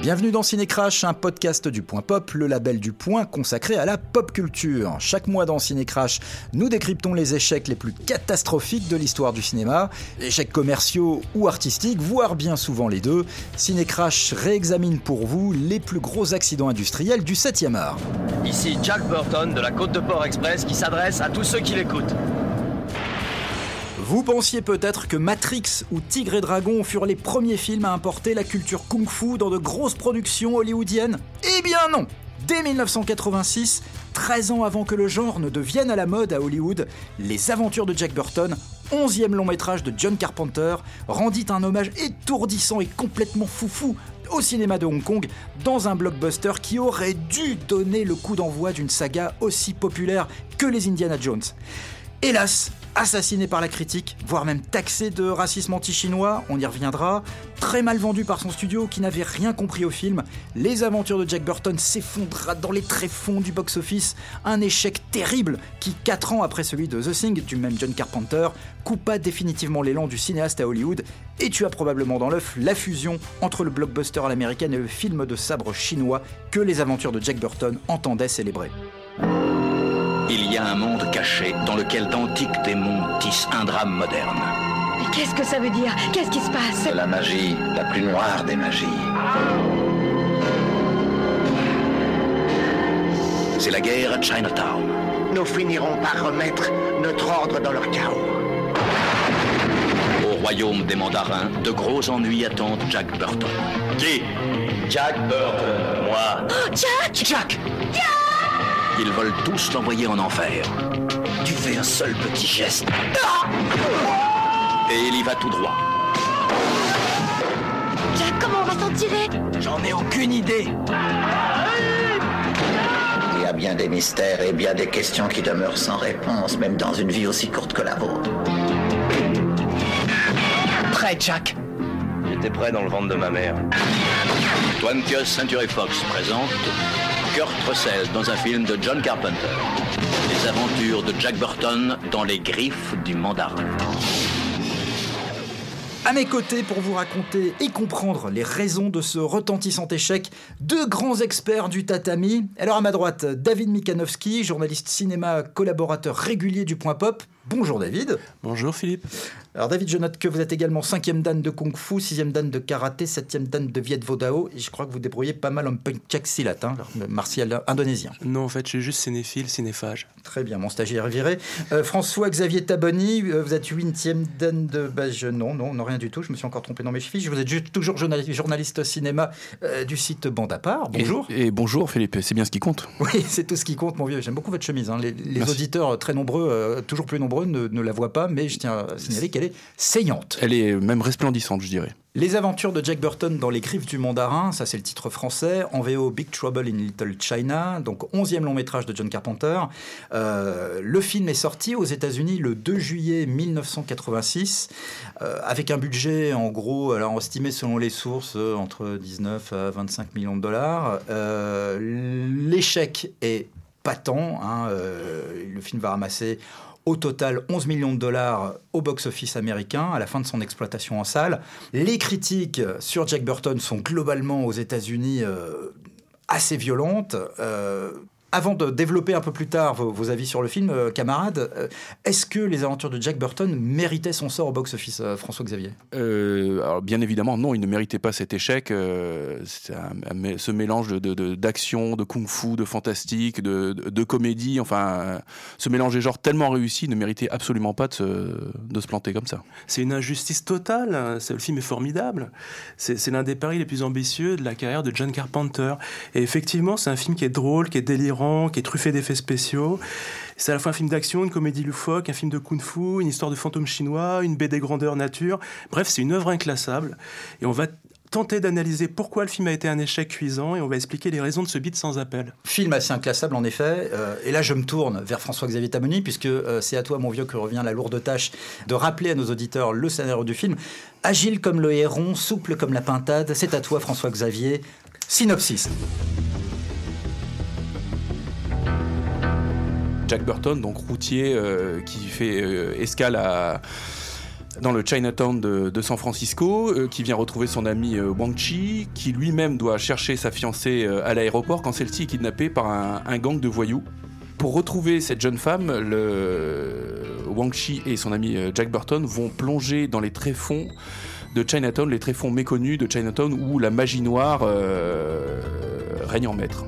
Bienvenue dans Cinécrash, un podcast du Point Pop, le label du Point consacré à la pop culture. Chaque mois dans Cinécrash, nous décryptons les échecs les plus catastrophiques de l'histoire du cinéma, échecs commerciaux ou artistiques, voire bien souvent les deux. Cinécrash réexamine pour vous les plus gros accidents industriels du 7e art. Ici Jack Burton de la Côte de Port Express qui s'adresse à tous ceux qui l'écoutent. Vous pensiez peut-être que Matrix ou Tigre et Dragon furent les premiers films à importer la culture kung-fu dans de grosses productions hollywoodiennes? Eh bien non Dès 1986, 13 ans avant que le genre ne devienne à la mode à Hollywood, Les Aventures de Jack Burton, 11e long métrage de John Carpenter, rendit un hommage étourdissant et complètement foufou au cinéma de Hong Kong dans un blockbuster qui aurait dû donner le coup d'envoi d'une saga aussi populaire que les Indiana Jones. Hélas, assassiné par la critique, voire même taxé de racisme anti-chinois, on y reviendra, très mal vendu par son studio qui n'avait rien compris au film, les aventures de Jack Burton s'effondra dans les tréfonds du box-office, un échec terrible qui, 4 ans après celui de The Thing du même John Carpenter, coupa définitivement l'élan du cinéaste à Hollywood et tua probablement dans l'œuf la fusion entre le blockbuster à l'américaine et le film de sabre chinois que les aventures de Jack Burton entendaient célébrer. Il y a un monde caché dans lequel d'antiques démons tissent un drame moderne. Mais qu'est-ce que ça veut dire? Qu'est-ce qui se passe? La magie, la plus noire des magies. C'est la guerre à Chinatown. Nous finirons par remettre notre ordre dans leur chaos. Au royaume des mandarins, de gros ennuis attendent Jack Burton. Qui? Jack Burton. Moi. Oh, Jack Jack Ils veulent tous l'envoyer en enfer. Tu fais un seul petit geste. Et il y va tout droit. Jack, comment on va s'en tirer? J'en ai aucune idée. Il y a bien des mystères et bien des questions qui demeurent sans réponse, même dans une vie aussi courte que la vôtre. Prêt, Jack J'étais prêt dans le ventre de ma mère. 20th Century Fox présente Kurt Russell dans un film de John Carpenter. Les aventures de Jack Burton dans les griffes du mandarin. À mes côtés pour vous raconter et comprendre les raisons de ce retentissant échec, deux grands experts du tatami. Alors à ma droite, David Mikanowski, journaliste cinéma, collaborateur régulier du Point Pop. Bonjour David. Bonjour Philippe. Alors David, je note que vous êtes également 5e dan de Kung Fu, 6e dan de Karaté, 7e dan de Viet Vo Dao, et je crois que vous débrouillez pas mal en pencak silat, hein, martial indonésien. Non, en fait, je suis juste cinéphile, cinéphage. Très bien, mon stagiaire est viré. Euh, François-Xavier Taboni, euh, vous êtes 8e dan de... Bah, je, non, non, non, rien du tout, je me suis encore trompé dans mes fiches. Vous êtes juste toujours journaliste, journaliste cinéma euh, du site Bande à part. Bonjour. Et, et bonjour Philippe, c'est bien ce qui compte. Oui, c'est tout ce qui compte, mon vieux. J'aime beaucoup votre chemise. hein. Les, auditeurs très nombreux, euh, toujours plus nombreux, ne, ne la voient pas, mais je tiens à signaler qu'elle est saillante. Elle est même resplendissante, je dirais. Les aventures de Jack Burton dans les griffes du mandarin, ça c'est le titre français, en VO Big Trouble in Little China, donc 11e long métrage de John Carpenter. Euh, le film est sorti aux États-Unis le 2 juillet 1986, euh, avec un budget en gros, alors estimé selon les sources, euh, entre 19 à 25 millions de dollars. L'échec est patent, hein, le film va ramasser au total 11 millions de dollars au box-office américain à la fin de son exploitation en salle. Les critiques sur Jack Burton sont globalement aux États-Unis euh, assez violentes. Euh, avant de développer un peu plus tard vos, vos avis sur le film, euh, camarades, euh, est-ce que les aventures de Jack Burton méritaient son sort au box-office, euh, François-Xavier Euh, alors bien évidemment, non, il ne méritait pas cet échec. euh, c'est un- un mé- ce mélange de, de- de- d'action, de kung-fu, de fantastique, de, de- de comédie, enfin, ce mélange des genres tellement réussi ne méritait absolument pas de se, de se planter comme ça. C'est une injustice totale. hein. Le film est formidable. C'est c'est l'un des paris les plus ambitieux de la carrière de John Carpenter. Et effectivement, c'est un film qui est drôle, qui est délirant, qui est truffé d'effets spéciaux. C'est à la fois un film d'action, une comédie loufoque, un film de kung-fu, une histoire de fantôme chinois, une BD grandeur nature. Bref, c'est une œuvre inclassable. Et on va tenter d'analyser pourquoi le film a été un échec cuisant et on va expliquer les raisons de ce beat sans appel. Film assez inclassable en effet. Euh, et là, je me tourne vers François-Xavier Tamoni, puisque euh, c'est à toi, mon vieux, que revient la lourde tâche de rappeler à nos auditeurs le scénario du film. Agile comme le héron, souple comme la pintade, c'est à toi, François-Xavier. Synopsis. Jack Burton, donc routier, euh, qui fait euh, escale dans le Chinatown de, San Francisco, euh, qui vient retrouver son ami Wang Chi, qui lui-même doit chercher sa fiancée à l'aéroport quand celle-ci est kidnappée par un, gang de voyous. Pour retrouver cette jeune femme, Wang Chi et son ami Jack Burton vont plonger dans les tréfonds de Chinatown, les tréfonds méconnus de Chinatown où la magie noire règne en maître.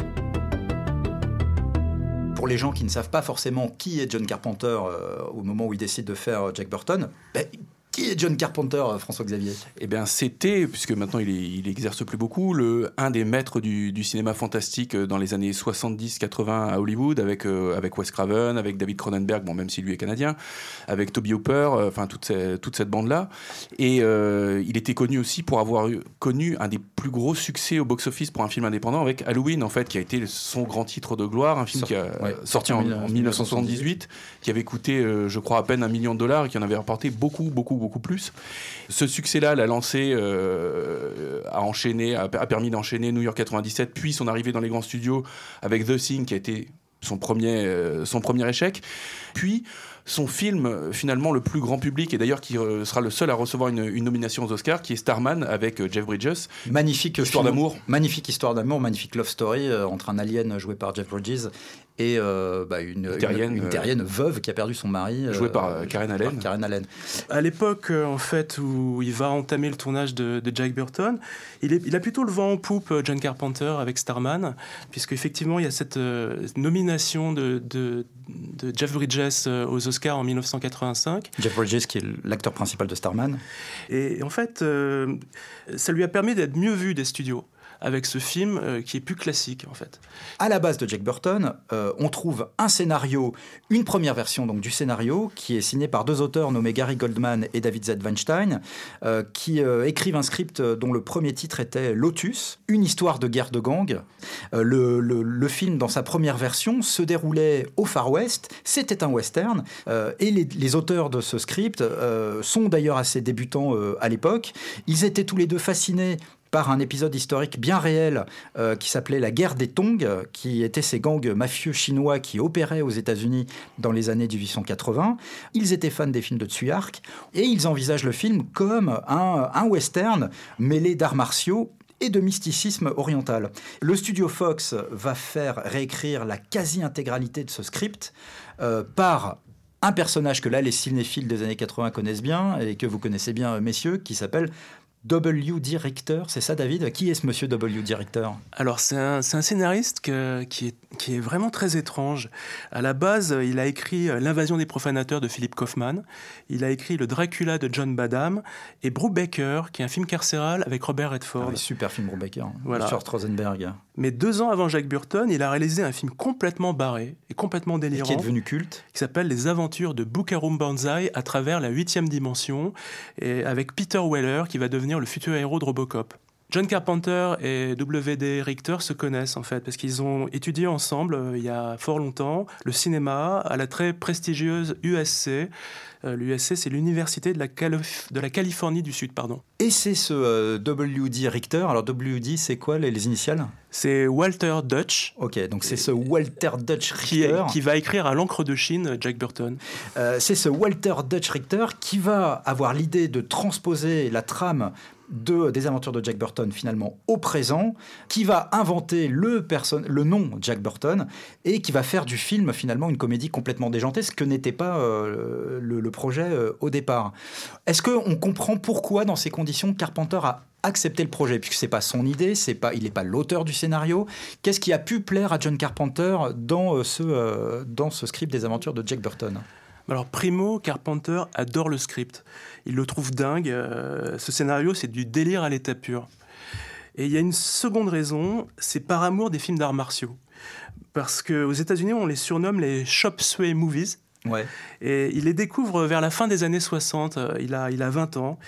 Pour les gens qui ne savent pas forcément qui est John Carpenter euh, au moment où il décide de faire euh, Jack Burton, ben, qui est John Carpenter, euh, François-Xavier Eh bien, c'était, puisque maintenant il, est- il exerce plus beaucoup, le, un des maîtres du, du cinéma fantastique euh, dans les années 70-80 à Hollywood, avec, euh, avec Wes Craven, avec David Cronenberg, bon, même si lui est canadien, avec Toby Hooper, euh, enfin toute, ces- toute cette bande-là. Et euh, il était connu aussi pour avoir eu- connu un des plus gros succès au box-office pour un film indépendant avec Halloween, en fait, qui a été son grand titre de gloire, un film Sort- qui a ouais, sorti en, en en 1978, qui avait coûté, je crois, à peine un million de dollars et qui en avait rapporté beaucoup, beaucoup, beaucoup plus. Ce succès-là l'a lancé, euh, a enchaîné, a, permis d'enchaîner New York 97, puis son arrivée dans les grands studios avec The Thing, qui a été son premier, euh, son premier échec. Puis son film, euh, finalement, le plus grand public, et d'ailleurs qui euh, sera le seul à recevoir une, une nomination aux Oscars, qui est Starman avec euh, Jeff Bridges. Magnifique Histoire d'amour. Magnifique histoire d'amour, magnifique love story euh, entre un alien joué par Jeff Bridges et euh, bah, une, une, terrienne, une terrienne veuve qui a perdu son mari. Joué par, euh, Karen Allen. par Karen Allen. À l'époque, euh, en fait, où il va entamer le tournage de, de Jack Burton, il, est- il a plutôt le vent en poupe, John Carpenter, avec Starman, puisque effectivement, il y a cette euh, nomination de, de- de Jeff Bridges euh, aux Oscars en 1985. Jeff Bridges qui est l'acteur principal de Starman. Et en fait, euh, ça lui a permis d'être mieux vu des studios avec ce film euh, qui est plus classique, en fait. À la base de Jack Burton, euh, on trouve un scénario, une première version donc du scénario, qui est signé par deux auteurs nommés Gary Goldman et David Z. Weinstein, euh, qui écrivent un script dont le premier titre était Lotus, une histoire de guerre de gang. Le, film, dans sa première version, se déroulait au Far West. C'était un western. et les, auteurs de ce script sont d'ailleurs assez débutants à l'époque. Ils étaient tous les deux fascinés par un épisode historique bien réel euh, qui s'appelait la guerre des Tongs, euh, qui étaient ces gangs mafieux chinois qui opéraient aux États-Unis dans les années 1880. Ils étaient fans des films de Tsuyark et ils envisagent le film comme un, western mêlé d'arts martiaux et de mysticisme oriental. Le studio Fox va faire réécrire la quasi-intégralité de ce script euh, par un personnage que là les cinéphiles des années 80 connaissent bien et que vous connaissez bien messieurs, qui s'appelle W. Director, c'est ça David? Qui est ce monsieur W. Director Alors, c'est un, un scénariste qui, est, qui est vraiment très étrange. À la base, il a écrit euh, L'invasion des profanateurs de Philip Kaufman. Il a écrit Le Dracula de John Badham et Brubaker, qui est un film carcéral avec Robert Redford. Ah Super film Brubaker, Voilà. Richard Rosenberg, Mais deux ans avant Jack Burton, il a réalisé un film complètement barré et complètement et délirant qui est devenu culte. qui s'appelle Les aventures de Bookarum Banzai à travers la huitième dimension, et avec Peter Weller qui va devenir le futur héros de Robocop. John Carpenter et W.D. Richter se connaissent en fait parce qu'ils ont étudié ensemble euh, il y a fort longtemps le cinéma à la très prestigieuse USC. Euh, L'USC, c'est l'université de, la Calif- de la Californie du Sud, pardon. Et c'est ce euh, W.D. Richter. Alors W.D. c'est quoi les, les initiales? C'est Walter Dutch Ok, donc c'est ce Walter Dutch Richter. qui va écrire à l'encre de Chine Jack Burton. C'est ce Walter Dutch Richter qui va avoir l'idée de transposer la trame de, des aventures de Jack Burton finalement au présent, qui va inventer le, le nom Jack Burton et qui va faire du film finalement une comédie complètement déjantée, ce que n'était pas euh, le, projet euh, au départ. Est-ce qu'on comprend pourquoi dans ces conditions Carpenter a accepté le projet? Puisque c'est pas son idée, c'est pas, il n'est pas l'auteur du scénario. Qu'est-ce qui a pu plaire à John Carpenter dans euh, ce, dans ce script des aventures de Jack Burton? Alors Primo, Carpenter adore le script. Il le trouve dingue. euh, ce scénario, c'est du délire à l'état pur. Et il y a une seconde raison, c'est par amour des films d'arts martiaux. Parce qu'aux États-Unis, on les surnomme les Chop Suey Movies. Ouais. Et il les découvre vers la fin des années 60, euh, il a, il a 20 ans,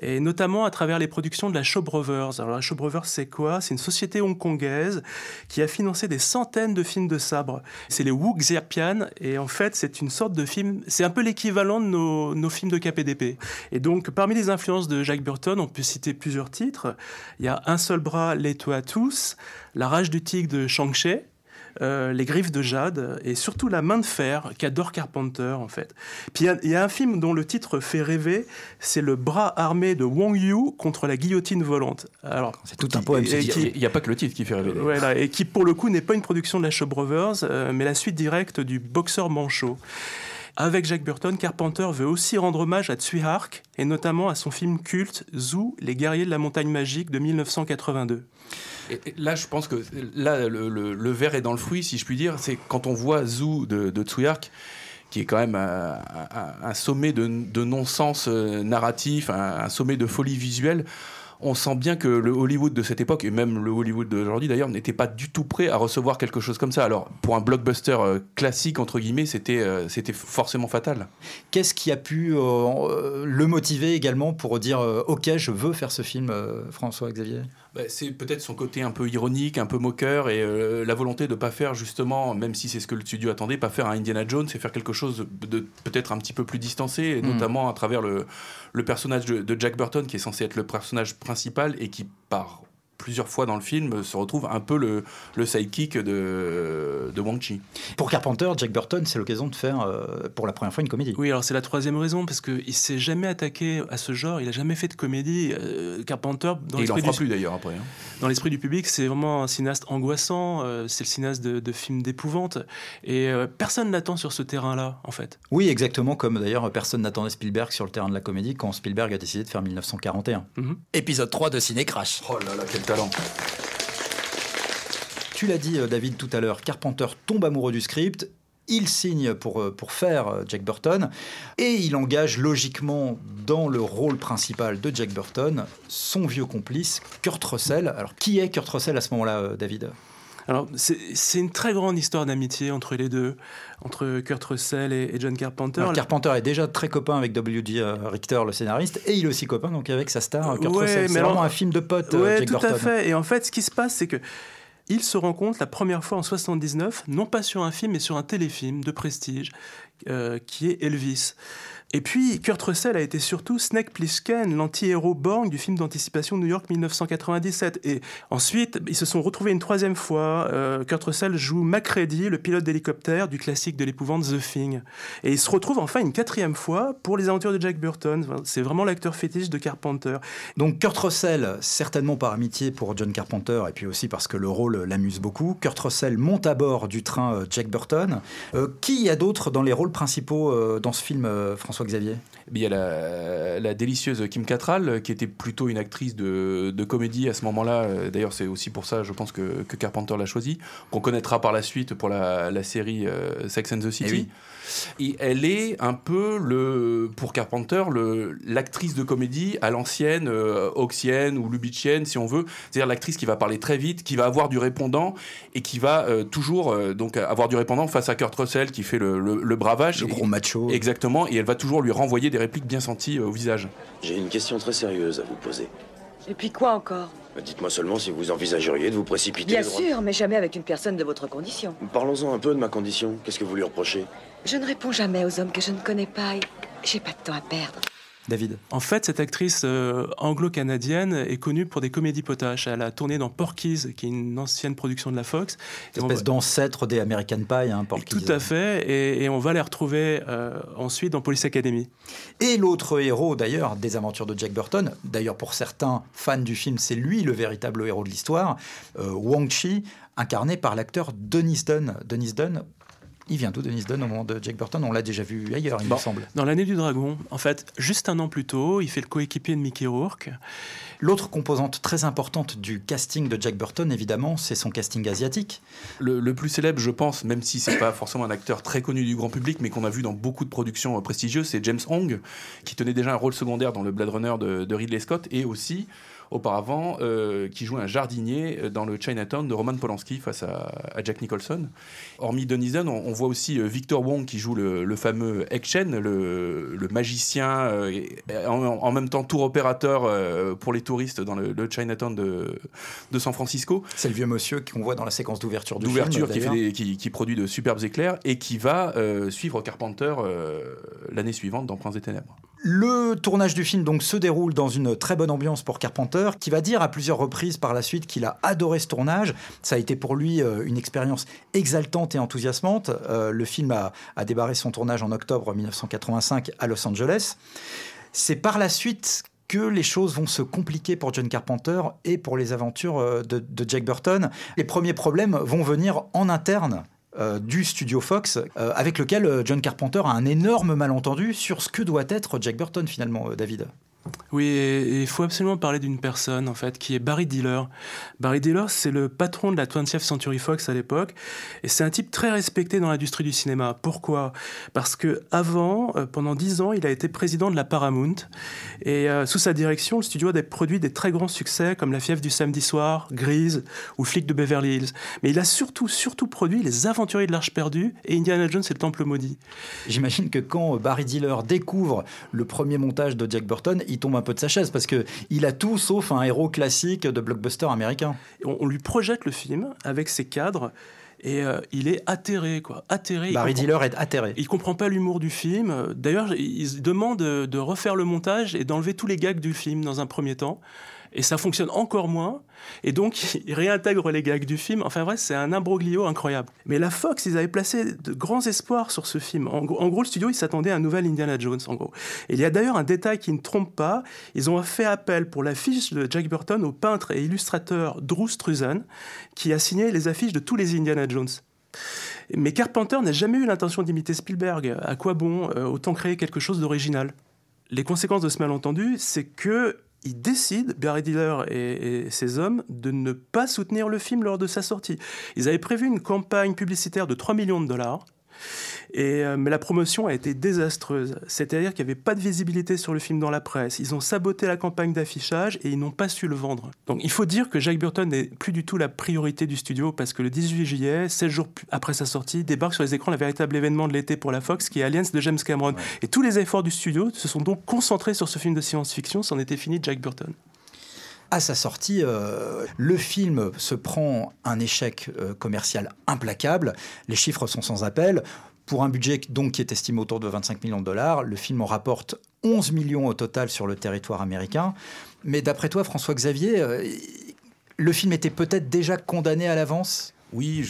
et notamment à travers les productions de la Shaw Brothers. Alors la Shaw Brothers, c'est quoi? C'est une société hongkongaise qui a financé des centaines de films de sabre. C'est les Wu Xiapian, et en fait, c'est une sorte de film, c'est un peu l'équivalent de nos, nos films de KPDP. Et donc, parmi les influences de Jack Burton, on peut citer plusieurs titres. Il y a Un seul bras, Les Toits à tous, La rage du tigre de Shang-Chi, euh, Les Griffes de Jade et surtout La Main de Fer qu'adore Carpenter en fait. Puis il y a- il y, a un film dont le titre fait rêver, c'est Le bras armé de Wang Yu contre la guillotine volante. Alors C'est tout un poème. Il n'y a pas que le titre qui fait rêver. voilà, et qui pour le coup n'est pas une production de la Shaw Brothers, euh, mais la suite directe du boxeur manchot. Avec Jack Burton, Carpenter veut aussi rendre hommage à Tsui Hark et notamment à son film culte Zoo, les guerriers de la montagne magique de 1982. Là, je pense que là, le, verre est dans le fruit, si je puis dire. C'est quand on voit Zoo de, de Tsuyark, qui est quand même un, sommet de, non-sens euh, narratif, un sommet de folie visuelle. On sent bien que le Hollywood de cette époque, et même le Hollywood d'aujourd'hui d'ailleurs, n'était pas du tout prêt à recevoir quelque chose comme ça. Alors, pour un blockbuster euh, classique, entre guillemets, c'était euh, c'était forcément fatal. Qu'est-ce qui a pu euh, le motiver également pour dire euh, Ok, je veux faire ce film, euh, François-Xavier Bah, c'est peut-être son côté un peu ironique, un peu moqueur, et la volonté de pas faire justement, même si c'est ce que le studio attendait, pas faire un Indiana Jones et faire quelque chose de, peut-être un petit peu plus distancé, et Mm. notamment à travers le, le personnage de, de Jack Burton, qui est censé être le personnage principal et qui par plusieurs fois dans le film se retrouve un peu le, le sidekick de, de Wang Chi. Pour Carpenter, Jack Burton, c'est l'occasion de faire euh, pour la première fois une comédie. Oui, alors c'est la troisième raison, parce qu'il s'est jamais attaqué à ce genre, il a jamais fait de comédie. Euh, Carpenter, dans et il en l'esprit fera du, plus d'ailleurs après. hein. dans l'esprit du public, c'est vraiment un cinéaste angoissant, euh, c'est le cinéaste de, de films d'épouvante, et euh, personne n'attend sur ce terrain-là, en fait. Oui, exactement comme d'ailleurs personne n'attendait Spielberg sur le terrain de la comédie quand Spielberg a décidé de faire 1941. Mhm. Épisode 3 de Ciné Crash. Oh là là, quel Tu l'as dit, euh, David, tout à l'heure, Carpenter tombe amoureux du script. Il signe pour, euh, pour faire euh, Jack Burton et il engage logiquement dans le rôle principal de Jack Burton son vieux complice Kurt Russell. Alors qui est Kurt Russell à ce moment-là, David? Alors, c'est une très grande histoire d'amitié entre les deux, entre Kurt Russell et, et John Carpenter. Alors, Carpenter est déjà très copain avec W.G. euh, Richter, le scénariste, et il est aussi copain donc avec sa star Kurt Ouais, Russell. C'est vraiment un film de potes, euh, Ouais, Jack tout Burton. à fait. Et en fait, ce qui se passe, c'est que ils se rencontrent la première fois en 79, non pas sur un film, mais sur un téléfilm de prestige euh, qui est Elvis. Et puis, Kurt Russell a été surtout Snake Plissken, l'anti-héros Borg du film d'anticipation New York 1997. Et ensuite, ils se sont retrouvés une troisième fois. Euh, Kurt Russell joue Macready, le pilote d'hélicoptère du classique de l'épouvante The Thing. Et ils se retrouvent enfin une quatrième fois pour les aventures de Jack Burton. C'est vraiment l'acteur fétiche de Carpenter. Donc Kurt Russell, certainement par amitié pour John Carpenter et puis aussi parce que le rôle l'amuse beaucoup, Kurt Russell monte à bord du train euh, Jack Burton. Euh, qui y a d'autres dans les rôles principaux euh, dans ce film, euh, François-Xavier? Il y a la, la délicieuse Kim Cattrall, euh, qui était plutôt une actrice de, de comédie à ce moment-là. D'ailleurs, c'est aussi pour ça, je pense, que, que Carpenter l'a choisie, qu'on connaîtra par la suite pour la, la série Sex and the City. Eh oui. Et elle est un peu, le, pour Carpenter, l'actrice de comédie à l'ancienne, Oxienne ou Lubitchienne, si on veut. C'est-à-dire l'actrice qui va parler très vite, qui va avoir du répondant et qui va euh, toujours euh, donc avoir du répondant face à Kurt Russell qui fait le, le- le Le Et- gros macho. Exactement, et elle va toujours lui renvoyer des répliques bien senties euh, au visage. J'ai une question très sérieuse à vous poser. Et puis quoi encore? Dites-moi seulement si vous envisageriez de vous précipiter. Bien droit- sûr, mais jamais avec une personne de votre condition. Parlons-en un peu de ma condition. Qu'est-ce que vous lui reprochez? Je ne réponds jamais aux hommes que je ne connais pas et j'ai pas de temps à perdre. David. En fait, cette actrice euh, anglo-canadienne est connue pour des comédies potaches. Elle a tourné dans Porky's, qui est une ancienne production de la Fox. On Espèce va- d'ancêtre des American Pie, hein, Porky's. Tout à fait, et, et on va les retrouver euh, ensuite dans Police Academy. Et l'autre héros d'ailleurs des aventures de Jack Burton, d'ailleurs pour certains fans du film, c'est lui le véritable héros de l'histoire, euh, Wang Chi, incarné par l'acteur Dennis Dunn. Dennis Dunn, il vient d'où Dennis Dunn au moment de Jack Burton? On l'a déjà vu ailleurs, il Bon. me semble. Dans l'année du dragon, en fait, juste un an plus tôt, il fait le coéquipier de Mickey Rourke. L'autre composante très importante du casting de Jack Burton, évidemment, c'est son casting asiatique. Le, le plus célèbre, je pense, même si c'est pas forcément un acteur très connu du grand public, mais qu'on a vu dans beaucoup de productions euh, prestigieuses, c'est James Hong, qui tenait déjà un rôle secondaire dans le Blade Runner de, de Ridley Scott, et aussi auparavant euh, qui jouait un jardinier euh, dans le Chinatown de Roman Polanski face à, à Jack Nicholson. Hormis Denison, on, on voit aussi euh, Victor Wong qui joue le, le fameux Ek Chen, le, le magicien, euh, en, en même temps tour opérateur euh, pour les touristes dans le, le Chinatown de, de San Francisco. C'est le vieux monsieur qu'on voit dans la séquence d'ouverture du film. d'ouverture qui, qui, qui produit de superbes éclairs et qui va suivre Carpenter l'année suivante dans Prince des Ténèbres. Le tournage du film donc se déroule dans une très bonne ambiance pour Carpenter, qui va dire à plusieurs reprises par la suite qu'il a adoré ce tournage. Ça a été pour lui euh, une expérience exaltante et enthousiasmante. Euh, le film a, débarré son tournage en octobre 1985 à Los Angeles. C'est par la suite que les choses vont se compliquer pour John Carpenter et pour les aventures euh, de Jack Burton. Les premiers problèmes vont venir en interne euh, du studio Fox, euh, avec lequel euh, John Carpenter a un énorme malentendu sur ce que doit être Jack Burton finalement, David. Oui, il faut absolument parler d'une personne, en fait, qui est Barry Diller. Barry Diller, c'est le patron de la 20th Century Fox à l'époque, et c'est un type très respecté dans l'industrie du cinéma. Pourquoi? Parce que avant, euh, pendant dix ans, il a été président de la Paramount, et euh, sous sa direction, le studio a produit des très grands succès comme La fièvre du samedi soir, Grise ou Flic de Beverly Hills. Mais il a surtout, surtout produit Les Aventuriers de l'Arche perdue et Indiana Jones et le Temple maudit. J'imagine que quand Barry Diller découvre le premier montage de Jack Burton, il tombe peu de sa chaise parce que il a tout sauf un héros classique de blockbuster américain. On, on lui projette le film avec ses cadres et euh, il est atterré, quoi. Atterré. Barry Diller est atterré. Il comprend pas l'humour du film. D'ailleurs, il demande de, de refaire le montage et d'enlever tous les gags du film dans un premier temps. Et ça fonctionne encore moins. Et donc, il réintègre les gags du film. Enfin, vrai, c'est un imbroglio incroyable. Mais la Fox, ils avaient placé de grands espoirs sur ce film. En, gros- le studio, il s'attendait à un nouvel Indiana Jones, en gros. Et il y a d'ailleurs un détail qui ne trompe pas. Ils ont fait appel pour l'affiche de Jack Burton au peintre et illustrateur Drew Struzan, qui a signé les affiches de tous les Indiana Jones. Mais Carpenter n'a jamais eu l'intention d'imiter Spielberg. À quoi bon Euh, Autant créer quelque chose d'original? Les conséquences de ce malentendu, c'est que il décide, Barry Diller et, et ses hommes, de ne pas soutenir le film lors de sa sortie. Ils avaient prévu une campagne publicitaire de 3 millions de dollars. Et, euh, mais la promotion a été désastreuse. C'est-à-dire qu'il n'y avait pas de visibilité sur le film dans la presse. Ils ont saboté la campagne d'affichage et ils n'ont pas su le vendre. Donc il faut dire que Jack Burton n'est plus du tout la priorité du studio parce que le 18 juillet, 16 jours après sa sortie, débarque sur les écrans le véritable événement de l'été pour la Fox qui est Aliens de James Cameron. Et tous les efforts du studio se sont donc concentrés sur ce film de science-fiction. C'en était fini de Jack Burton. À sa sortie, euh, le film se prend un échec euh, commercial implacable. Les chiffres sont sans appel. Pour un budget donc qui est estimé autour de 25 millions de dollars, le film en rapporte 11 millions au total sur le territoire américain. Mais d'après toi, François-Xavier, euh, le film était peut-être déjà condamné à l'avance? Oui,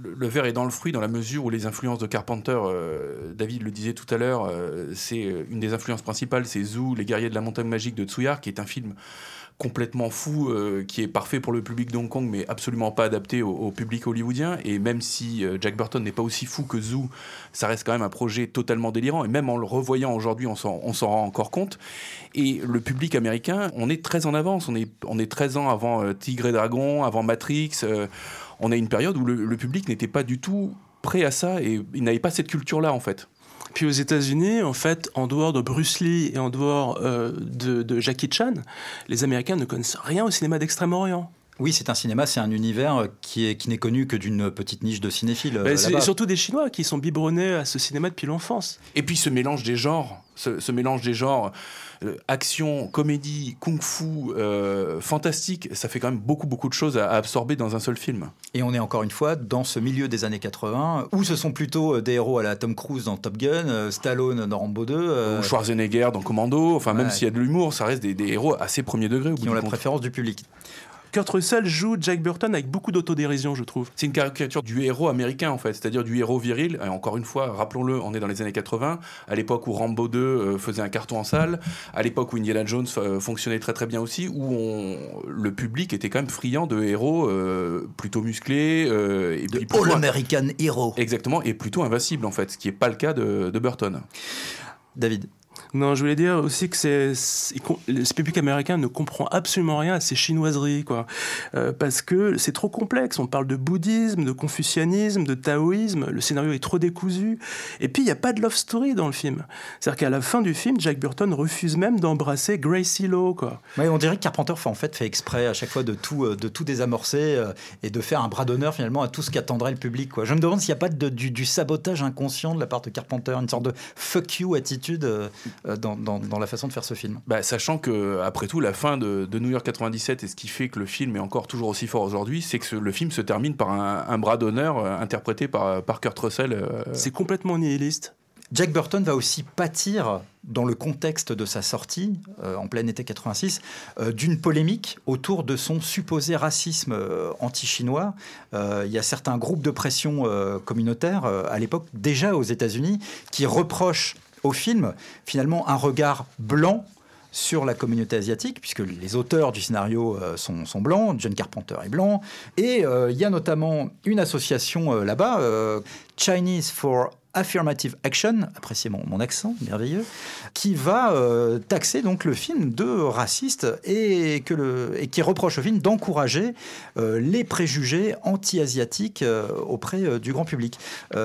le, verre est dans le fruit dans la mesure où les influences de Carpenter, euh, David le disait tout à l'heure, euh, c'est une des influences principales, c'est Zoo, les guerriers de la montagne magique de Tsuyar, qui est un film complètement fou, euh, qui est parfait pour le public d'Hong Kong, mais absolument pas adapté au, public hollywoodien. Et même si euh, Jack Burton n'est pas aussi fou que Zoo, ça reste quand même un projet totalement délirant. Et même en le revoyant aujourd'hui, on s'en rend encore compte. Et le public américain, on est très en avance. On est, on est 13 ans avant euh, Tigre et Dragon, avant Matrix. on a une période où le, le public n'était pas du tout prêt à ça et il n'avait pas cette culture-là en fait. Puis aux États-Unis, en fait, en dehors de Bruce Lee et en dehors euh, de, de Jackie Chan, les Américains ne connaissent rien au cinéma d'Extrême-Orient. Oui, c'est un cinéma, c'est un univers euh, qui est qui n'est connu que d'une petite niche de cinéphiles. euh, Ben, c'est surtout des Chinois qui sont biberonnés à ce cinéma depuis l'enfance. Et puis ce mélange des genres, ce, ce mélange des genres, euh, action, comédie, kung-fu, euh, fantastique, ça fait quand même beaucoup beaucoup de choses à, à absorber dans un seul film. Et on est encore une fois dans ce milieu des années 80, où ce sont plutôt euh, des héros à la Tom Cruise dans Top Gun, Stallone dans Rambo 2, euh, Ou Schwarzenegger dans Commando, enfin même s'il y a de l'humour, ça reste des, des héros assez premier degré. Au bout qui ont la compte. préférence du public. Kurt Russell joue Jack Burton avec beaucoup d'autodérision, je trouve. C'est une caricature du héros américain en fait, c'est-à-dire du héros viril. Et encore une fois, rappelons-le, on est dans les années 80, à l'époque où Rambo 2 euh, faisait un carton en salle, à l'époque où Indiana Jones euh, fonctionnait très très bien aussi, où on- le public était quand même friand de héros euh, plutôt musclés euh, et puis plutôt- All American Hero. exactement et plutôt invincibles en fait, ce qui n'est pas le cas de, de Burton. David. Non, je voulais dire aussi que c'est, le public américain ne comprend absolument rien à ces chinoiseries, quoi. Euh, parce que c'est trop complexe. On parle de bouddhisme, de confucianisme, de taoïsme. Le scénario est trop décousu. Et puis, il n'y a pas de love story dans le film. C'est-à-dire qu'à la fin du film, Jack Burton refuse même d'embrasser Gracie Lowe, quoi. Ouais, on dirait que Carpenter fait, en fait, fait exprès à chaque fois de tout, euh, de tout désamorcer euh, et de faire un bras d'honneur finalement à tout ce qu'attendrait le public. Je me demande s'il n'y a pas du, du sabotage inconscient de la part de Carpenter, une sorte de fuck you attitude dans, dans- dans la façon de faire ce film. Bah, sachant que après tout, la fin de, de New York 97 et ce qui fait que le film est encore toujours aussi fort aujourd'hui, c'est que ce- le film se termine par un, un bras d'honneur euh, interprété par, par Kurt Russell. euh, C'est complètement nihiliste. Jack Burton va aussi pâtir dans le contexte de sa sortie, euh, en plein été 86, euh, d'une polémique autour de son supposé racisme euh, anti-chinois. il y a certains groupes de pression communautaire, à l'époque déjà aux États-Unis, qui reprochent au film finalement un regard blanc sur la communauté asiatique, puisque les auteurs du scénario sont, sont, blancs, John Carpenter est blanc, et il y a notamment une association là-bas, Chinese for Affirmative Action, appréciez mon, accent merveilleux, qui va euh, taxer donc le film de raciste et qui reproche au film d'encourager euh, les préjugés anti-asiatiques euh, auprès du grand public.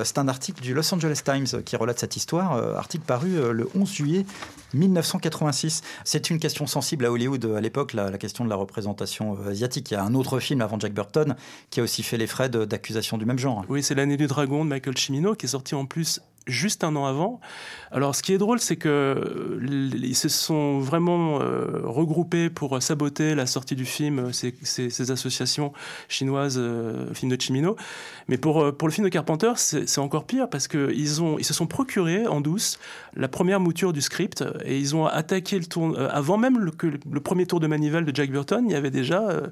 C'est un article du Los Angeles Times qui relate cette histoire, article paru le 11 juillet 1986. C'est une question sensible à Hollywood à l'époque, la, la, question de la représentation asiatique. Il y a un autre film avant Jack Burton qui a aussi fait les frais d'accusations du même genre. Oui, c'est L'année du dragon de Michael Cimino qui est sorti en plus juste un an avant. Alors, ce qui est drôle, c'est que ils se sont vraiment euh, regroupés pour saboter la sortie du film, ces, associations chinoises, euh, film de Chimino. Mais pour, euh, pour le film de Carpenter, c'est encore pire parce qu'ils ils se sont procurés en douce la première mouture du script et ils ont attaqué le tour. avant même le, que le premier tour de manivelle de Jack Burton, il y avait déjà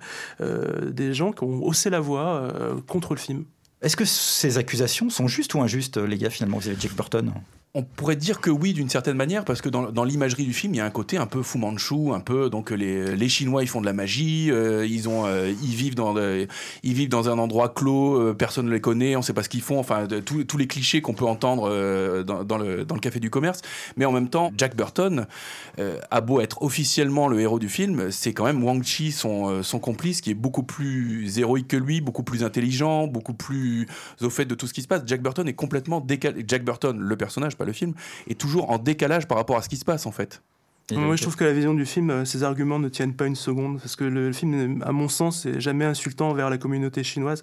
des gens qui ont haussé la voix contre le film. Est-ce que ces accusations sont justes ou injustes, les gars, finalement, vous avez Jack Burton? On pourrait dire que oui, d'une certaine manière, parce que dans, l'imagerie du film, il y a un côté un peu Fu Manchu, un peu donc les, les Chinois ils font de la magie, euh, ils ont euh, ils vivent dans ils vivent dans un endroit clos, euh, personne ne les connaît, on sait pas ce qu'ils font, enfin tous les clichés qu'on peut entendre dans, le dans le café du commerce. Mais en même temps, Jack Burton a beau être officiellement le héros du film, c'est quand même Wang Chi son son complice qui est beaucoup plus héroïque que lui, beaucoup plus intelligent, beaucoup plus au fait de tout ce qui se passe. Jack Burton est complètement décalé. Jack Burton, le personnage le film, est toujours en décalage par rapport à ce qui se passe en fait. Moi, je trouve que la vision du film, ces euh, arguments ne tiennent pas une seconde, parce que le film, à mon sens, est jamais insultant vers la communauté chinoise.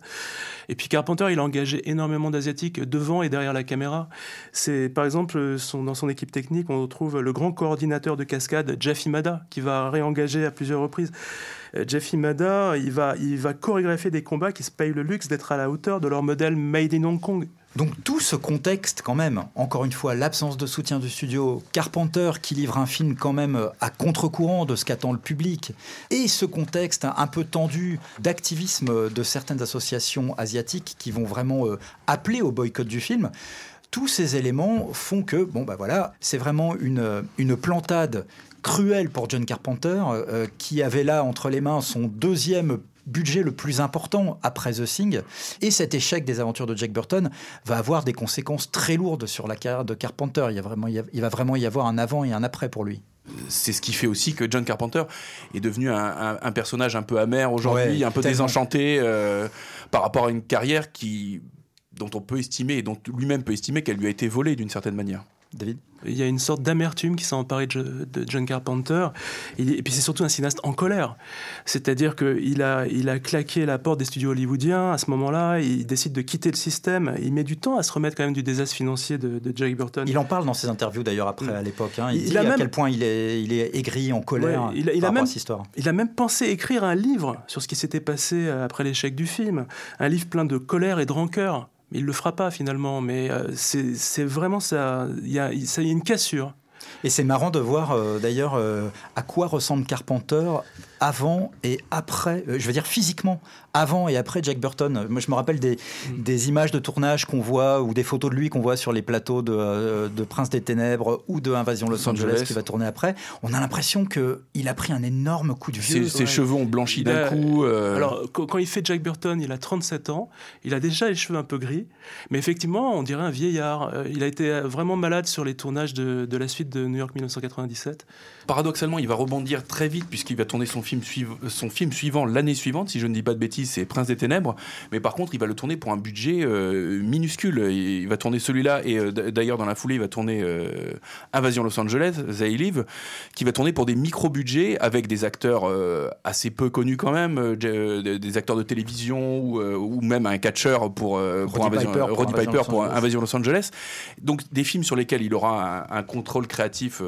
Et puis Carpenter, il a engagé énormément d'asiatiques devant et derrière la caméra. C'est, par exemple, son, dans son équipe technique, on retrouve le grand coordinateur de cascade, Jeff Imada, qui va réengager à plusieurs reprises. Euh, Jeff Imada, il va, il va chorégraphier des combats qui se payent le luxe d'être à la hauteur de leur modèle Made in Hong Kong. Donc tout ce contexte quand même, encore une fois, l'absence de soutien du studio, Carpenter qui livre un film quand même à contre-courant de ce qu'attend le public, et ce contexte un peu tendu d'activisme de certaines associations asiatiques qui vont vraiment euh, appeler au boycott du film, tous ces éléments font que, bon bah voilà, c'est vraiment une, une plantade cruelle pour John Carpenter, euh, qui avait là entre les mains son deuxième budget le plus important après The Thing. Et cet échec des aventures de Jack Burton va avoir des conséquences très lourdes sur la carrière de Carpenter. Il, y a vraiment, il va vraiment y avoir un avant et un après pour lui c'est ce qui fait aussi que John Carpenter est devenu un, personnage un peu amer aujourd'hui, un peu désenchanté euh, par rapport à une carrière qui, dont on peut estimer et dont lui-même peut estimer qu'elle lui a été volée d'une certaine manière. David il y a une sorte d'amertume qui s'est emparée de, John Carpenter. Et, puis c'est surtout un cinéaste en colère. C'est-à-dire qu'il a, il a claqué la porte des studios hollywoodiens à ce moment-là. Il décide de quitter le système. Il met du temps à se remettre quand même du désastre financier de, de Jack Burton. Il en parle dans ses interviews d'ailleurs après mm. à l'époque. Hein. Il, dit à quel point il est, il est aigri, en colère il, a même, cette histoire. Il a même pensé écrire un livre sur ce qui s'était passé après l'échec du film. Un livre plein de colère et de rancœur il le fera pas finalement. Mais euh, c'est vraiment ça. Il y a, une cassure. Et c'est marrant de voir euh, d'ailleurs euh, à quoi ressemble Carpenter avant et après, je veux dire physiquement, avant et après Jack Burton. Moi, je me rappelle des, mm. des images de tournage qu'on voit ou des photos de lui qu'on voit sur les plateaux de, de, Prince des Ténèbres ou de Invasion Los, Angeles, qui va tourner après. On a l'impression qu'il a pris un énorme coup de vieux. Ses, cheveux ont blanchi d'un coup. Alors, quand il fait Jack Burton, il a 37 ans. Il a déjà les cheveux un peu gris. Mais effectivement, on dirait un vieillard. Il a été vraiment malade sur les tournages de, de la suite de New York 1997. Paradoxalement, il va rebondir très vite puisqu'il va tourner son film, son film suivant l'année suivante, si je ne dis pas de bêtises, c'est Prince des Ténèbres. Mais par contre, il va le tourner pour un budget euh, minuscule. Il va tourner celui-là et euh, d'ailleurs dans la foulée, il va tourner euh, Invasion Los Angeles, They Live, qui va tourner pour des micro-budgets avec des acteurs assez peu connus quand même, des acteurs de télévision ou, même un catcheur pour, Invasion, Piper, pour, Invasion, Los Angeles. Donc des films sur lesquels il aura un, contrôle créatif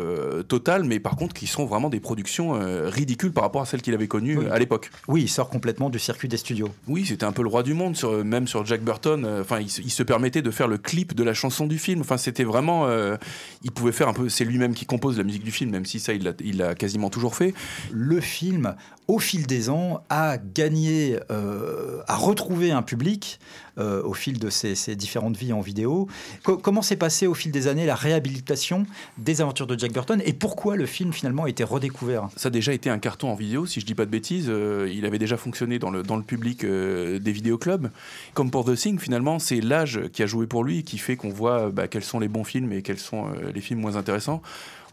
total, mais par contre qui sont vraiment des productions ridicules par rapport à celles qu'il avait connues Oui. à l'époque. Oui, il sort complètement du circuit des studios. Oui, c'était un peu le roi du monde, sur, même sur Jack Burton. euh, Enfin, il, se- il se permettait de faire le clip de la chanson du film. Enfin, c'était vraiment. euh, il pouvait faire un peu. C'est lui-même qui compose la musique du film, même si ça, il l'a quasiment toujours fait. Le film, au fil des ans, a gagné, euh, a retrouvé un public euh, au fil de ses, ses différentes vies en vidéo. Co- comment s'est passé au fil des années la réhabilitation des aventures de Jack Burton et pourquoi le film finalement a été redécouvert? Ça a déjà été un carton en vidéo, si je dis pas de bêtises. Euh, il avait déjà fonctionné dans le, dans le public euh, des vidéoclubs. Comme pour The Thing, finalement, c'est l'âge qui a joué pour lui qui fait qu'on voit bah, quels sont les bons films et quels sont euh, les films moins intéressants.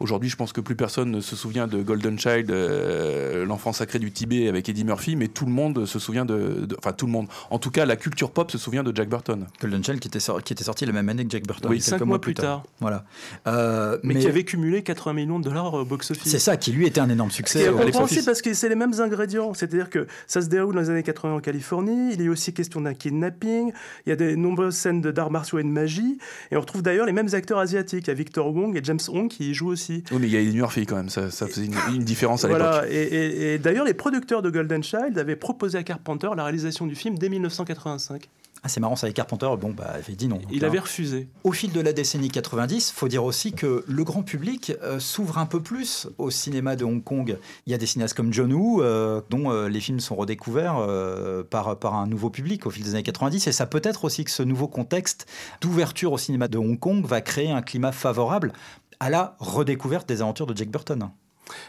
Aujourd'hui, je pense que plus personne ne se souvient de Golden Child, euh, l'enfant sacré du Tibet avec Eddie Murphy, mais tout le monde se souvient de, Enfin, tout le monde. En tout cas, la culture pop se souvient de Jack Burton. Golden Child qui était, sor- qui était sorti la même année que Jack Burton. Oui, cinq mois plus tard. Voilà. Euh, Mais, qui avait cumulé 80 millions de dollars au box-office. C'est ça qui lui était un énorme succès. qui est au box-office. compréhensible parce que c'est les mêmes ingrédients. C'est-à-dire que ça se déroule dans les années 80 en Californie. Il y a aussi question d'un kidnapping. Il y a de nombreuses scènes de d'arts martiaux et de magie. Et on retrouve d'ailleurs les mêmes acteurs asiatiques. Il y a Victor Wong et James Hong qui y jouent aussi. Oui, mais il y a Eddie Murphy quand même, ça, ça faisait une, une différence à Voilà. l'époque. Et, et- et d'ailleurs, les producteurs de Golden Child avaient proposé à Carpenter la réalisation du film dès 1985. Ah, c'est marrant, ça avec Carpenter, bon, bah, il avait dit non. Donc, Il là, avait refusé. Au fil de la décennie 90, faut dire aussi que le grand public euh, s'ouvre un peu plus au cinéma de Hong Kong. Il y a des cinéastes comme John Woo, euh, dont euh, les films sont redécouverts euh, par, par un nouveau public au fil des années 90. Et ça peut être aussi que ce nouveau contexte d'ouverture au cinéma de Hong Kong va créer un climat favorable à la redécouverte des aventures de Jack Burton.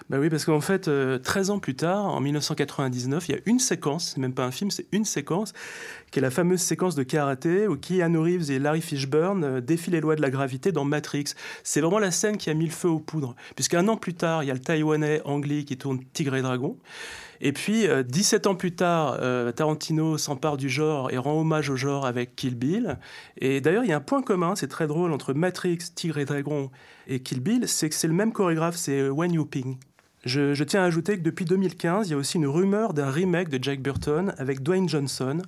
Bah oui, parce qu'en fait, euh, 13 ans plus tard, en 1999, il y a une séquence, c'est même pas un film, c'est une séquence, qui est la fameuse séquence de karaté où Keanu Reeves et Larry Fishburne euh, défient les lois de la gravité dans Matrix. C'est vraiment la scène qui a mis le feu aux poudres. Puisqu'un an plus tard, il y a le Taïwanais Ang Lee qui tourne Tigre et Dragon. Et puis, euh, 17 ans plus tard, euh, Tarantino s'empare du genre et rend hommage au genre avec Kill Bill. Et d'ailleurs, il y a un point commun, c'est très drôle, entre Matrix, Tigre et Dragon et Kill Bill, c'est que c'est le même chorégraphe, c'est Wen Yuping. Je, je tiens à ajouter que depuis 2015, il y a aussi une rumeur d'un remake de Jack Burton avec Dwayne Johnson,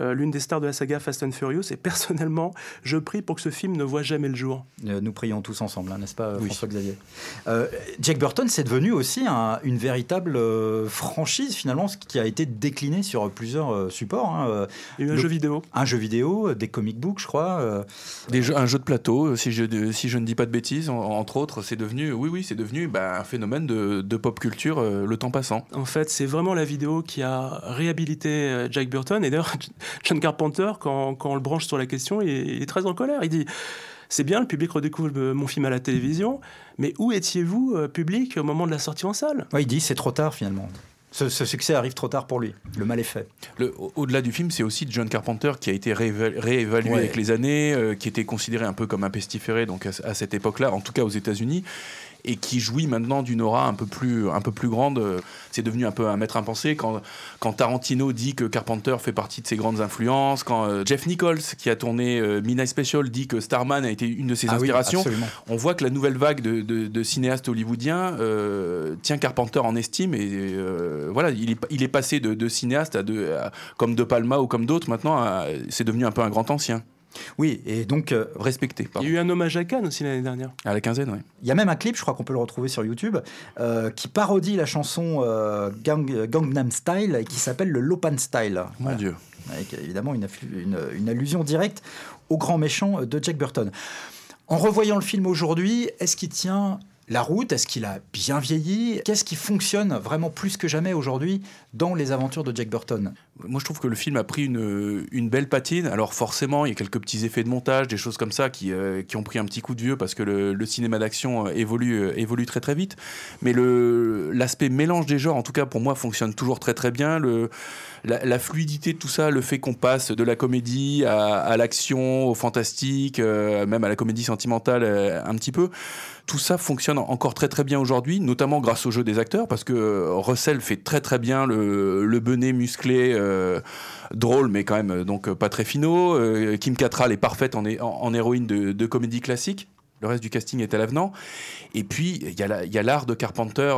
euh, l'une des stars de la saga Fast and Furious. Et personnellement, je prie pour que ce film ne voit jamais le jour. Euh, Nous prions tous ensemble, hein, n'est-ce pas, Oui. François-Xavier Euh, Jack Burton, c'est devenu aussi un- une véritable euh, franchise, finalement, ce qui a été décliné sur plusieurs euh, supports. hein. Euh, Il y a eu un Le- jeu vidéo. Un jeu vidéo, des comic books, je crois. euh, Des jeux- un jeu de plateau, euh, si je, si je ne dis pas de bêtises, en- entre autres, c'est devenu, oui, oui, c'est devenu bah, un phénomène de, de pop culture euh, le temps passant. En fait, c'est vraiment la vidéo qui a réhabilité euh, Jack Burton. Et d'ailleurs, John Carpenter, quand, quand on le branche sur la question, il est, il est très en colère. Il dit C'est bien, le public redécouvre mon film à la télévision, mais où étiez-vous, euh, public, au moment de la sortie en salle? Ouais, il dit c'est trop tard, finalement. Ce, ce succès arrive trop tard pour lui. Le mal est fait. Au-delà du film, c'est aussi John Carpenter qui a été rééva- réévalué Ouais. avec les années, euh, qui était considéré un peu comme un pestiféré donc à, à cette époque-là, en tout cas aux États-Unis, et qui jouit maintenant d'une aura un peu plus, un peu plus grande. C'est devenu un peu un maître impensé quand, quand Tarantino dit que Carpenter fait partie de ses grandes influences, quand euh, Jeff Nichols, qui a tourné euh, Midnight Special, dit que Starman a été une de ses Ah inspirations. on voit que la nouvelle vague de, de- de cinéastes hollywoodiens euh, tient Carpenter en estime et euh, voilà, il est, il est passé de, de cinéaste à de, à- comme De Palma ou comme d'autres maintenant, c'est devenu un peu un grand ancien, Oui, et donc, euh, respecté Il pardon. y a eu un hommage à Cannes aussi l'année dernière. à la quinzaine. ouais. il y a même un clip, je crois qu'on peut le retrouver sur YouTube, euh, qui parodie la chanson euh, Gang- Gangnam Style et qui s'appelle le Lopan Style. Mon Voilà. Dieu. avec évidemment une- une allusion directe au grand méchant de Jack Burton. En revoyant le film aujourd'hui, est-ce qu'il tient la route Est-ce qu'il a bien vieilli? Qu'est-ce qui fonctionne vraiment plus que jamais aujourd'hui dans les aventures de Jack Burton? Moi, je trouve que le film a pris une, belle patine. Alors, forcément, il y a quelques petits effets de montage, des choses comme ça qui, euh, ont pris un petit coup de vieux parce que le, cinéma d'action euh, évolue, euh, évolue très très vite. Mais l'aspect mélange des genres, en tout cas pour moi, fonctionne toujours très très bien. La, fluidité de tout ça, le fait qu'on passe de la comédie à, l'action, au fantastique, euh, même à la comédie sentimentale euh, un petit peu. Tout ça fonctionne encore très très bien aujourd'hui, notamment grâce au jeu des acteurs, parce que Russell fait très très bien le, le benet musclé, euh, drôle, mais quand même donc pas très. Euh, Kim Cattrall est parfaite en, hé- en- en héroïne de, comédie classique. Le reste du casting est à l'avenant. Et puis, il y a l'art de Carpenter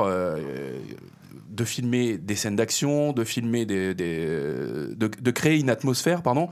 de filmer des scènes d'action, de filmer des, des- de, de créer une atmosphère, pardon,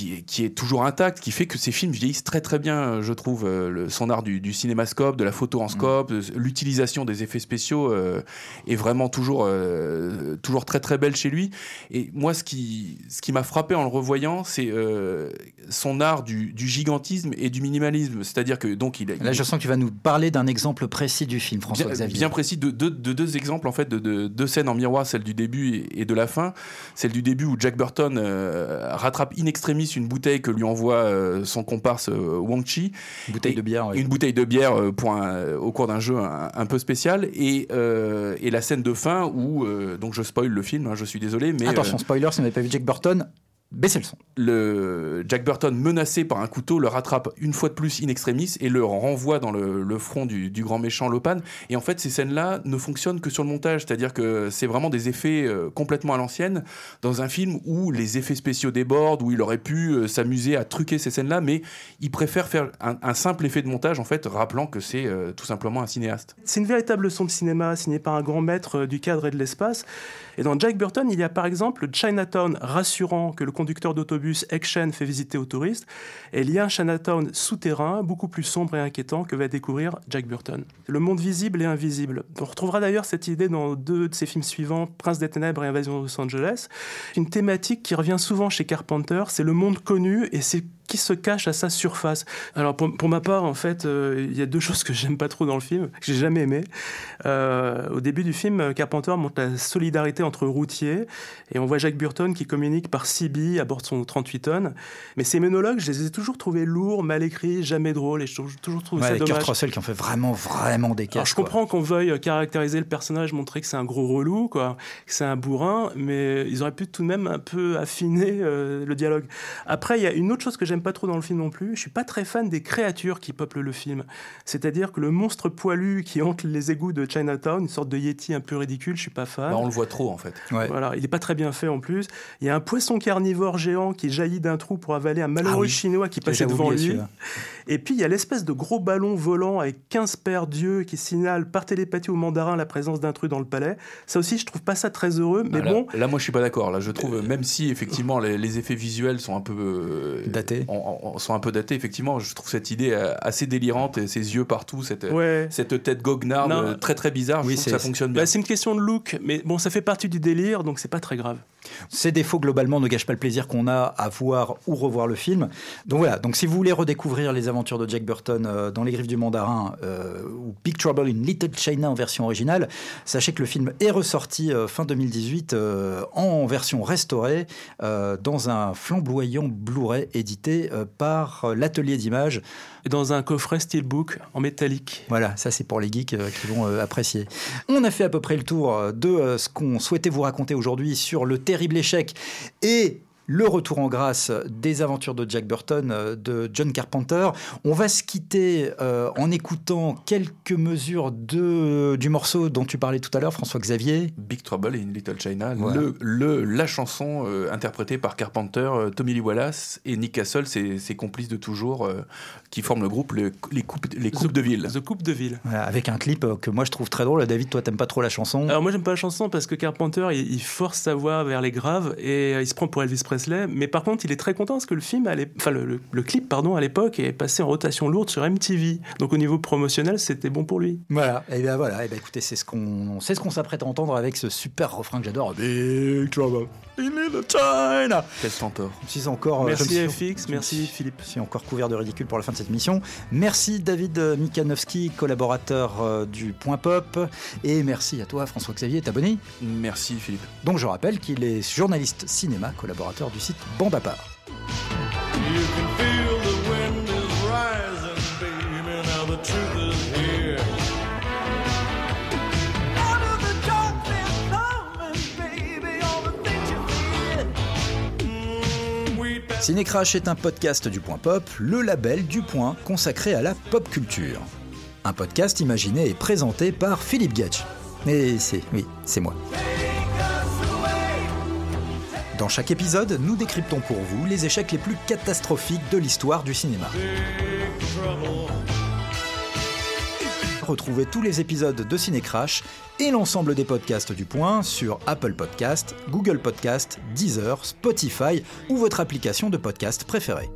qui est, qui est toujours intact, qui fait que ces films vieillissent très très bien, je trouve. euh, le- son art du, du cinémascope, de la photo en scope, euh, l'utilisation des effets spéciaux euh, est vraiment toujours, euh, toujours très très belle chez lui. Et moi, ce qui, ce qui m'a frappé en le revoyant, c'est euh, son art du, du gigantisme et du minimalisme. C'est-à-dire que donc il a, Là, je sens que tu vas nous parler d'un exemple précis du film, François bien, Xavier. bien précis de, de- de deux exemples en fait de, de- deux scènes en miroir celle du début et, et de la fin celle du début où Jack Burton euh, rattrape in extremis une bouteille que lui envoie euh, son comparse euh, Wang Chi Une bouteille de bière. oui. une bouteille de bière pour un- au cours d'un jeu un, un peu spécial et, euh, et la scène de fin où donc je spoil le film hein, je suis désolé mais Attention, spoiler, si vous n'avez pas vu Jack Burton, baissez le son. le Jack Burton menacé par un couteau le rattrape une fois de plus in extremis et le renvoie dans le, le front du, du grand méchant Lopan. Et en fait, ces scènes-là ne fonctionnent que sur le montage, c'est-à-dire que c'est vraiment des effets euh, complètement à l'ancienne dans un film où les effets spéciaux débordent, où il aurait pu euh, s'amuser à truquer ces scènes-là, mais il préfère faire un, un simple effet de montage en fait, rappelant que c'est euh, tout simplement un cinéaste. C'est une véritable leçon de cinéma signée par un grand maître euh, du cadre et de l'espace. Et dans Jack Burton, il y a par exemple le Chinatown rassurant que le conducteur d'autobus Egg Shen fait visiter aux touristes. Et il y a un Chinatown souterrain, beaucoup plus sombre et inquiétant que va découvrir Jack Burton. Le monde visible et invisible. On retrouvera d'ailleurs cette idée dans deux de ses films suivants, Prince des Ténèbres et Invasion de Los Angeles. Une thématique qui revient souvent chez Carpenter, c'est le monde connu et c'est qui se cache à sa surface. Alors pour, pour ma part, en fait, euh, il y a deux choses que j'aime pas trop dans le film, que j'ai jamais aimé. Euh, au début du film, Carpenter montre la solidarité entre routiers et on voit Jack Burton qui communique par CB à bord de son 38 tonnes. Mais ces monologues, je les ai toujours trouvés lourds, mal écrits, jamais drôles et je trouve toujours trouvé Ouais, ça avec dommage. Kurt Russell qui en fait vraiment, vraiment des Alors, caches. je comprends qu'on veuille caractériser le personnage, montrer que c'est un gros relou, quoi, que c'est un bourrin, mais ils auraient pu tout de même un peu affiner euh, le dialogue. Après, il y a une autre chose que j'aime pas trop dans le film non plus. Je suis pas très fan des créatures qui peuplent le film. C'est-à-dire que le monstre poilu qui hante les égouts de Chinatown, une sorte de yeti un peu ridicule, je suis pas fan. Bah, on le voit trop en fait. Ouais. Voilà, il est pas très bien fait en plus. Il y a un poisson carnivore géant qui jaillit d'un trou pour avaler un malheureux Ah oui. chinois qui passait devant lui. Et puis il y a l'espèce de gros ballon volant avec 15 paires d'yeux qui signale par télépathie au mandarin la présence d'intrus dans le palais. Ça aussi, je trouve pas ça très heureux, mais Ah, là, bon. là, moi je suis pas d'accord. Là, je trouve, même si effectivement les, les effets visuels sont un peu euh, Datés. En- sont un peu datés, effectivement, je trouve cette idée euh, assez délirante et ses yeux partout, cette, Ouais. cette tête goguenarde Non. euh, très très bizarre. Oui, je trouve que c'est- ça fonctionne bien. Bah, c'est une question de look, mais bon, ça fait partie du délire, donc c'est pas très grave. Ces défauts globalement ne gâchent pas le plaisir qu'on a à voir ou revoir le film. Donc voilà, donc si vous voulez redécouvrir les aventures de Jack Burton euh, dans Les Griffes du Mandarin euh, ou Big Trouble in Little China en version originale, sachez que le film est ressorti euh, fin 2018 euh, en version restaurée dans un flamboyant Blu-ray édité par l'atelier d'images. Dans un coffret steelbook en métallique. Voilà, ça c'est pour les geeks euh, qui vont euh, apprécier. On a fait à peu près le tour euh, de ce qu'on souhaitait vous raconter aujourd'hui sur le terrible échec et le retour en grâce des aventures de Jack Burton euh, de John Carpenter. On va se quitter euh, en écoutant quelques mesures de, du morceau dont tu parlais tout à l'heure, François-Xavier. Big Trouble in Little China, Voilà. le, le- la chanson euh, interprétée par Carpenter, euh, Tommy Lee Wallace et Nick Castle, ses, ses complices de toujours, euh, qui forment le groupe le- les Coupes, les coupes de Ville. The Coupe de Ville. Voilà, avec un clip que moi je trouve très drôle. David, toi t'aimes pas trop la chanson? Alors moi j'aime pas la chanson parce que Carpenter il, il force sa voix vers les graves et il se prend pour Elvis Presley. Mais par contre il est très content parce que le film, enfin le, le- le clip pardon à l'époque est passé en rotation lourde sur MTV. Donc au niveau promotionnel c'était bon pour lui. Voilà, et bien voilà, et bien écoutez, c'est ce qu'on c'est ce qu'on s'apprête à entendre avec ce super refrain que j'adore. Big Trouble in Little China. Quel. Je suis encore, Merci FX, merci Philippe. Je suis encore couvert de ridicule pour la fin de cette émission. Merci David Mikanowski, collaborateur euh, du Point Pop. Et merci à toi François-Xavier Taboni. Merci Philippe. Donc je rappelle qu'il est journaliste cinéma, collaborateur du site Bande à part. Mm, Cinécrash est un podcast du Point Pop, le label du Point consacré à la pop culture. Un podcast imaginé et présenté par Philippe Gatch. Et c'est, oui, c'est moi. Dans chaque épisode, nous décryptons pour vous les échecs les plus catastrophiques de l'histoire du cinéma. retrouvez tous les épisodes de Cinécrash et l'ensemble des podcasts du Point sur Apple Podcast, Google Podcast, Deezer, Spotify ou votre application de podcast préférée.